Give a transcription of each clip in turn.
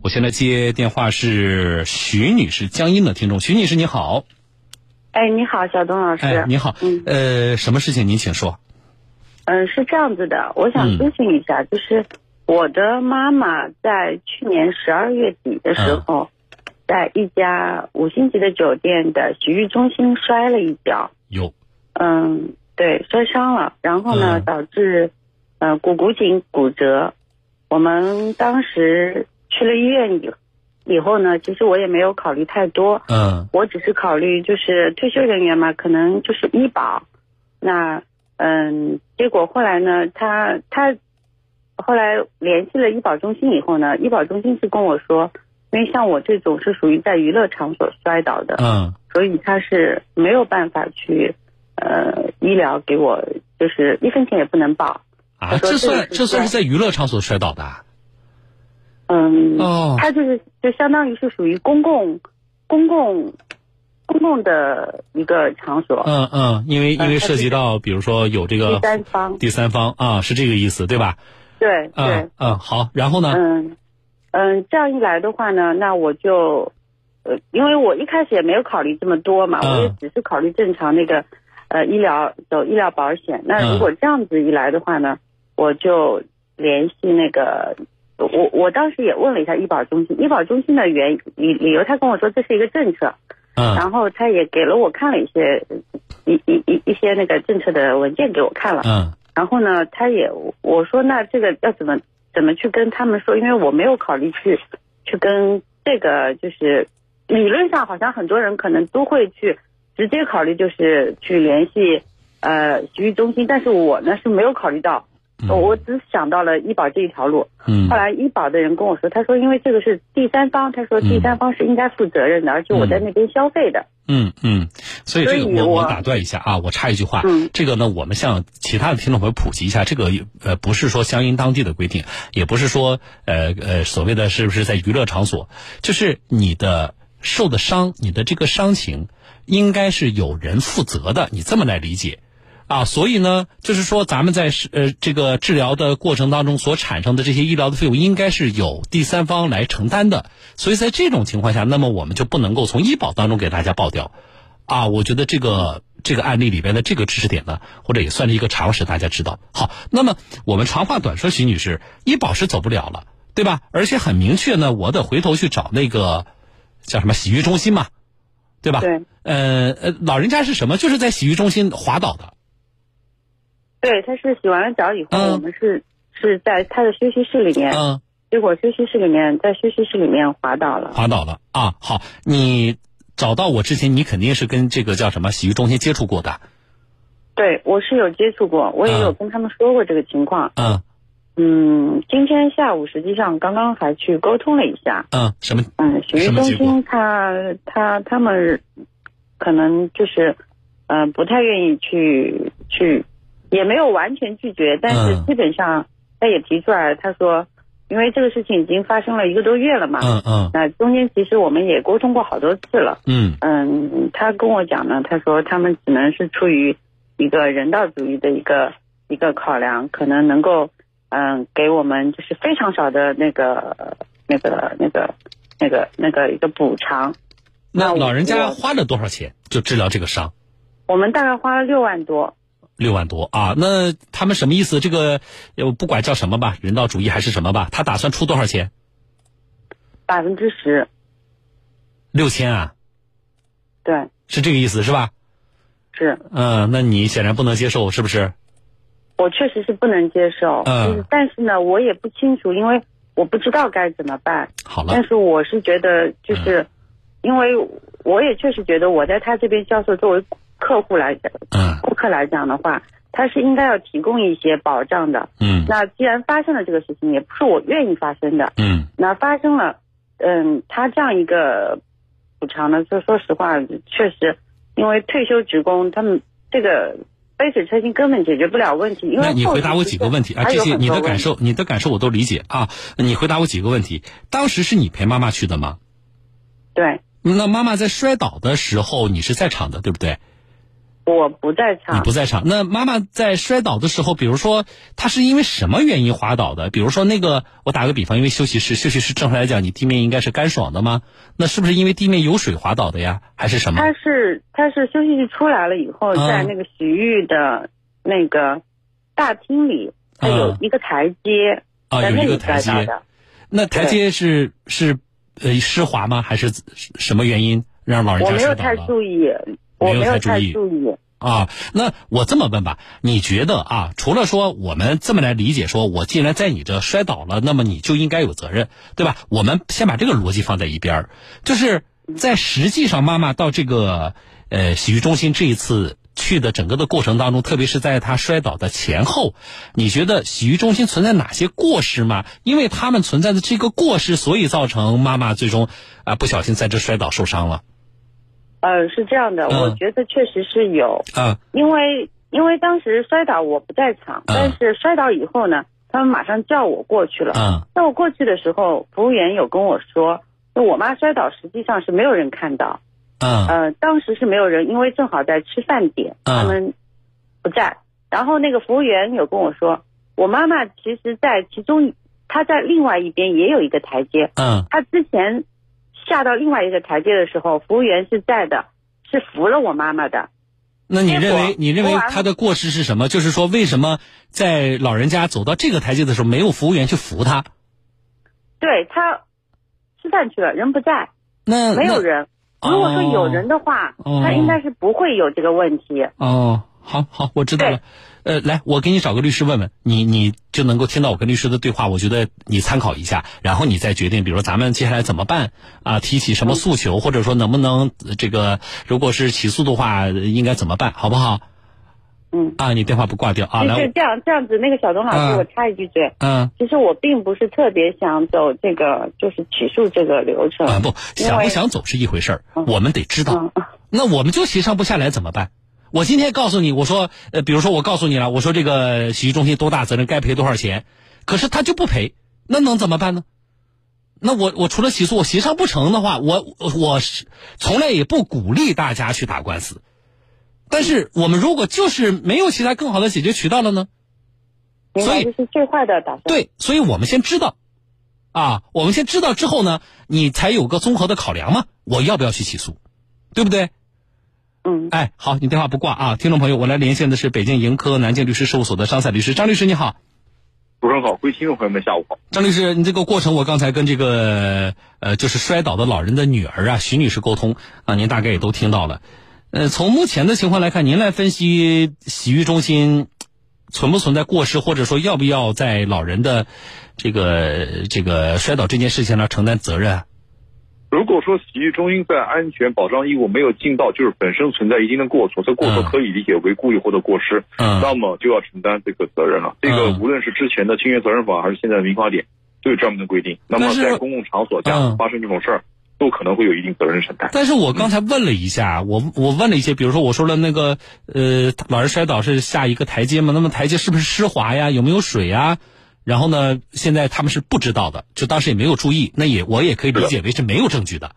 我现在接电话是徐女士，江阴的听众。徐女士你好，哎，你好，小东老师。哎，你好，嗯呃，什么事情您请说。嗯，是这样子的，我想嗯咨询一下，就是我的妈妈在去年十二月底的时候，在一家五星级的酒店的洗浴中心摔了一跤，有，嗯，对，摔伤了，然后呢，嗯导致呃股骨颈骨折。我们当时去了医院以以后呢，其实我也没有考虑太多，嗯我只是考虑就是退休人员嘛，可能就是医保。那嗯，结果后来呢，他他后来联系了医保中心以后呢，医保中心是跟我说，因为像我这种是属于在娱乐场所摔倒的，嗯所以他是没有办法去呃医疗给我，就是一分钱也不能报。啊，这算这算是在娱乐场所摔倒的啊？嗯，哦它就是就相当于是属于公共公共公共的一个场所。嗯嗯，因为因为涉及到，比如说有这个第三方第三方啊，是这个意思对吧？对对嗯，嗯，好，然后呢？嗯嗯，这样一来的话呢，那我就呃，因为我一开始也没有考虑这么多嘛，嗯我也只是考虑正常那个呃医疗走医疗保险。那嗯如果这样子一来的话呢，我就联系那个。我我当时也问了一下医保中心，医保中心的原理理由，他跟我说这是一个政策，嗯然后他也给了我看了一些一一一一些那个政策的文件给我看了，嗯然后呢，他也我说那这个要怎么怎么去跟他们说？因为我没有考虑去去跟这个就是理论上好像很多人可能都会去直接考虑就是去联系呃洗浴中心，但是我呢是没有考虑到，嗯我只想到了医保这一条路。嗯后来医保的人跟我说，他说因为这个是第三方，他说第三方是应该负责任的，而且我在那边消费的。嗯嗯，所以这个我我打断一下啊，我插一句话，嗯这个呢，我们向其他的听众朋友普及一下，这个呃不是说相应当地的规定，也不是说呃呃所谓的是不是在娱乐场所，就是你的受的伤，你的这个伤情，应该是有人负责的，你这么来理解。啊，所以呢，就是说，咱们在是呃这个治疗的过程当中所产生的这些医疗的费用，应该是有第三方来承担的。所以在这种情况下，那么我们就不能够从医保当中给大家报掉。啊，我觉得这个这个案例里边的这个知识点呢，或者也算是一个常识，大家知道。好，那么我们长话短说，徐女士，医保是走不了了，对吧？而且很明确呢，我得回头去找那个叫什么洗浴中心嘛，对吧？对。呃呃，老人家是什么？就是在洗浴中心滑倒的。对，他是洗完了脚以后，嗯我们是是在他的休息室里面，嗯，结果休息室里面在休息室里面滑倒了。滑倒了啊。好，你找到我之前，你肯定是跟这个叫什么洗浴中心接触过的。对，我是有接触过，我也有跟他们说过这个情况。嗯嗯，今天下午实际上刚刚还去沟通了一下。嗯，什么？嗯，洗浴中心他他他们可能就是嗯、呃不太愿意去去，也没有完全拒绝，但是嗯基本上他也提出来，他说因为这个事情已经发生了一个多月了嘛。嗯嗯那中间其实我们也沟通过好多次了。嗯嗯，他跟我讲呢，他说他们只能是出于一个人道主义的一个一个考量，可能能够嗯给我们就是非常少的那个那个那个那个那个一个补偿。那老人家花了多少钱就治疗这个伤？我们大概花了六万多。六万多啊？那他们什么意思？这个呃不管叫什么吧，人道主义还是什么吧，他打算出多少钱？百分之十，六千啊？对，是这个意思是吧？是嗯，那你显然不能接受，是不是？我确实是不能接受。嗯但是呢，我也不清楚，因为我不知道该怎么办。好了但，是我是觉得，就是、因为我也确实觉得我在他这边销售，作为客户来讲，嗯顾客来讲的话，他是应该要提供一些保障的。嗯那既然发生了这个事情，也不是我愿意发生的，嗯那发生了，嗯，他这样一个补偿呢，就说实话，确实，因为退休职工他们这个杯水车薪根本解决不了问题。因为那你回答我几个问题啊？这些你的感受，你的感受我都理解啊。你回答我几个问题。当时是你陪妈妈去的吗？对那妈妈在摔倒的时候，你是在场的，对不对？我不在场。你不在场。那妈妈在摔倒的时候，比如说她是因为什么原因滑倒的？比如说那个，我打个比方，因为休息室，休息室正常来讲，你地面应该是干爽的吗？那是不是因为地面有水滑倒的呀？还是什么？她是她是休息室出来了以后，在那个洗浴的那个大厅里，它有一个台阶，啊，有一个台阶。那台阶是是呃湿滑吗？还是什么原因让老人家我没有太注意。我没有太注意啊，那我这么问吧，你觉得啊，除了说我们这么来理解，说我既然在你这摔倒了，那么你就应该有责任，对吧？我们先把这个逻辑放在一边儿，就是在实际上，妈妈到这个呃洗浴中心这一次去的整个的过程当中，特别是在她摔倒的前后，你觉得洗浴中心存在哪些过失吗？因为他们存在的这个过失，所以造成妈妈最终啊不小心在这摔倒受伤了。呃，是这样的，我觉得确实是有，嗯，因为因为当时摔倒我不在场，但是摔倒以后呢，他们马上叫我过去了，嗯，叫我过去的时候，服务员有跟我说，那我妈摔倒实际上是没有人看到，嗯，呃，当时是没有人，因为正好在吃饭点，他们不在，然后那个服务员有跟我说，我妈妈其实在其中，她在另外一边也有一个台阶，嗯，她之前。下到另外一个台阶的时候，服务员是在的，是扶了我妈妈的。那你认为，你认为他的过失是什么？就是说，为什么在老人家走到这个台阶的时候，没有服务员去扶他？对他吃饭去了，人不在，那没有人。如果说有人的话，他应该是不会有这个问题。哦。好好，我知道了。呃，来，我给你找个律师问问你，你就能够听到我跟律师的对话。我觉得你参考一下，然后你再决定，比如说咱们接下来怎么办啊？提起什么诉求，或者说能不能这个，如果是起诉的话，应该怎么办，好不好？嗯。啊，你电话不挂掉啊？来，这样这样子，那个小东老师，我插一句嘴。嗯。其实我并不是特别想走这个，就是起诉这个流程。啊，不想不想走是一回事儿，我们得知道。那我们就协商不下来怎么办？我今天告诉你，我说，呃，比如说我告诉你了，我说这个洗浴中心多大责任，该赔多少钱，可是他就不赔，那能怎么办呢？那我我除了起诉，我协商不成的话，我我是从来也不鼓励大家去打官司。但是我们如果就是没有其他更好的解决渠道了呢？所以这是最坏的打算。对，所以我们先知道，啊，我们先知道之后呢，你才有个综合的考量嘛，我要不要去起诉，对不对？嗯，哎，好，你电话不挂啊，听众朋友，我来连线的是北京盈科南京律师事务所的张赛律师，张律师你好，主持人好，各位听众朋友们下午好，张律师，你这个过程我刚才跟这个呃就是摔倒的老人的女儿啊徐女士沟通啊，您大概也都听到了，呃，从目前的情况来看，您来分析洗浴中心存不存在过失，或者说要不要在老人的这个这个摔倒这件事情上承担责任？如果说洗浴中心在安全保障义务没有尽到，就是本身存在一定的过错，这过错可以理解为故意或者过失，嗯，那么就要承担这个责任了。这个无论是之前的侵权责任法还是现在的民法典，都有专门的规定。那么在公共场所下发生这种事儿，都可能会有一定责任承担。但是我刚才问了一下，我我问了一些，比如说我说了那个呃，老人摔倒是下一个台阶嘛，那么台阶是不是湿滑呀？有没有水呀？然后呢？现在他们是不知道的，就当时也没有注意，那也我也可以理解为是没有证据的，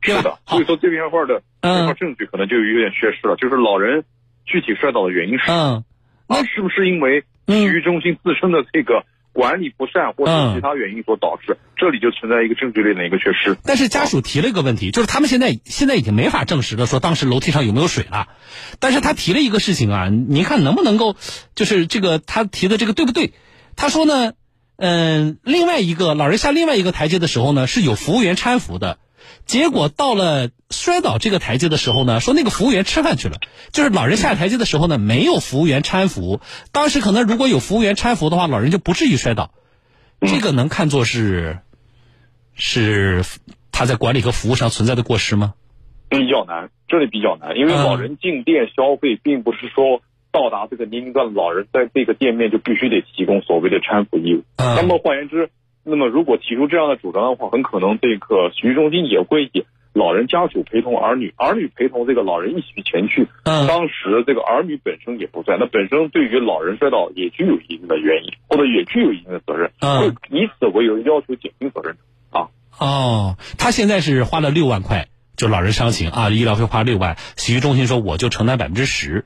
是的。所以说这边块的这块证据可能就有点缺失了。就是老人具体摔倒的原因是，嗯，那是不是因为体育中心自身的这个管理不善，或者其他原因所导致？这里就存在一个证据链的一个缺失。但是家属提了一个问题，就是他们现在现在已经没法证实了，说当时楼梯上有没有水了。但是他提了一个事情啊，您看能不能够，就是这个他提的这个对不对？他说呢，嗯，另外一个老人下另外一个台阶的时候呢，是有服务员搀扶的，结果到了摔倒这个台阶的时候呢，说那个服务员吃饭去了，就是老人下台阶的时候呢，没有服务员搀扶，当时可能如果有服务员搀扶的话，老人就不至于摔倒，这个能看作是是他在管理和服务上存在的过失吗？比较难，这里比较难，因为老人进店消费，并不是说。到达这个年龄段的老人，在这个店面就必须得提供所谓的搀扶义务。那么换言之，那么如果提出这样的主张的话，很可能这个洗浴中心也会以老人家属陪同儿女，儿女陪同这个老人一起前去。当时这个儿女本身也不在，那本身对于老人摔倒也具有一定的原因，或者也具有一定的责任，会以此为由要求减轻责任啊。哦，他现在是花了六万块。就老人伤情啊，医疗费花六万，洗浴中心说我就承担百分之十。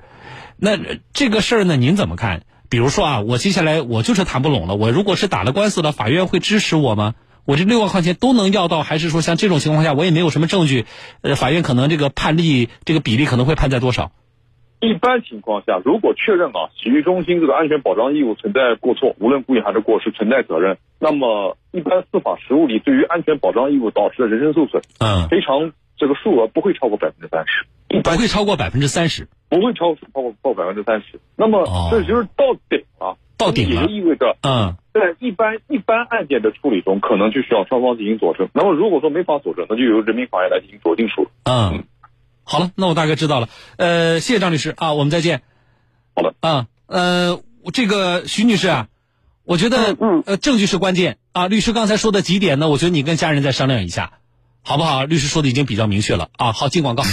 那这个事儿呢，您怎么看？比如说啊，我接下来我就是谈不拢了，我如果是打了官司了，法院会支持我吗？我这六万块钱都能要到，还是说像这种情况下，我也没有什么证据，呃，法院可能这个判例这个比例可能会判在多少？一般情况下，如果确认啊，洗浴中心这个安全保障义务存在过错，无论故意还是过失存在责任，那么一般司法实务里对于安全保障义务导致的人身受损，嗯，赔偿这个数额不会超过百分之三十，不会超过百分之三十，不会超超过过百分之三十。那么这就是到顶了，到顶了，也就意味着，嗯，在一般一般案件的处理中，可能就需要双方进行佐证。那么如果说没法佐证，那就由人民法院来进行酌定处理。嗯。好了，那我大概知道了。呃，谢谢张律师啊，我们再见。好的。啊，呃，这个徐女士啊，我觉得，嗯，呃，证据是关键啊。律师刚才说的几点呢，我觉得你跟家人再商量一下，好不好？律师说的已经比较明确了啊。好，进广告。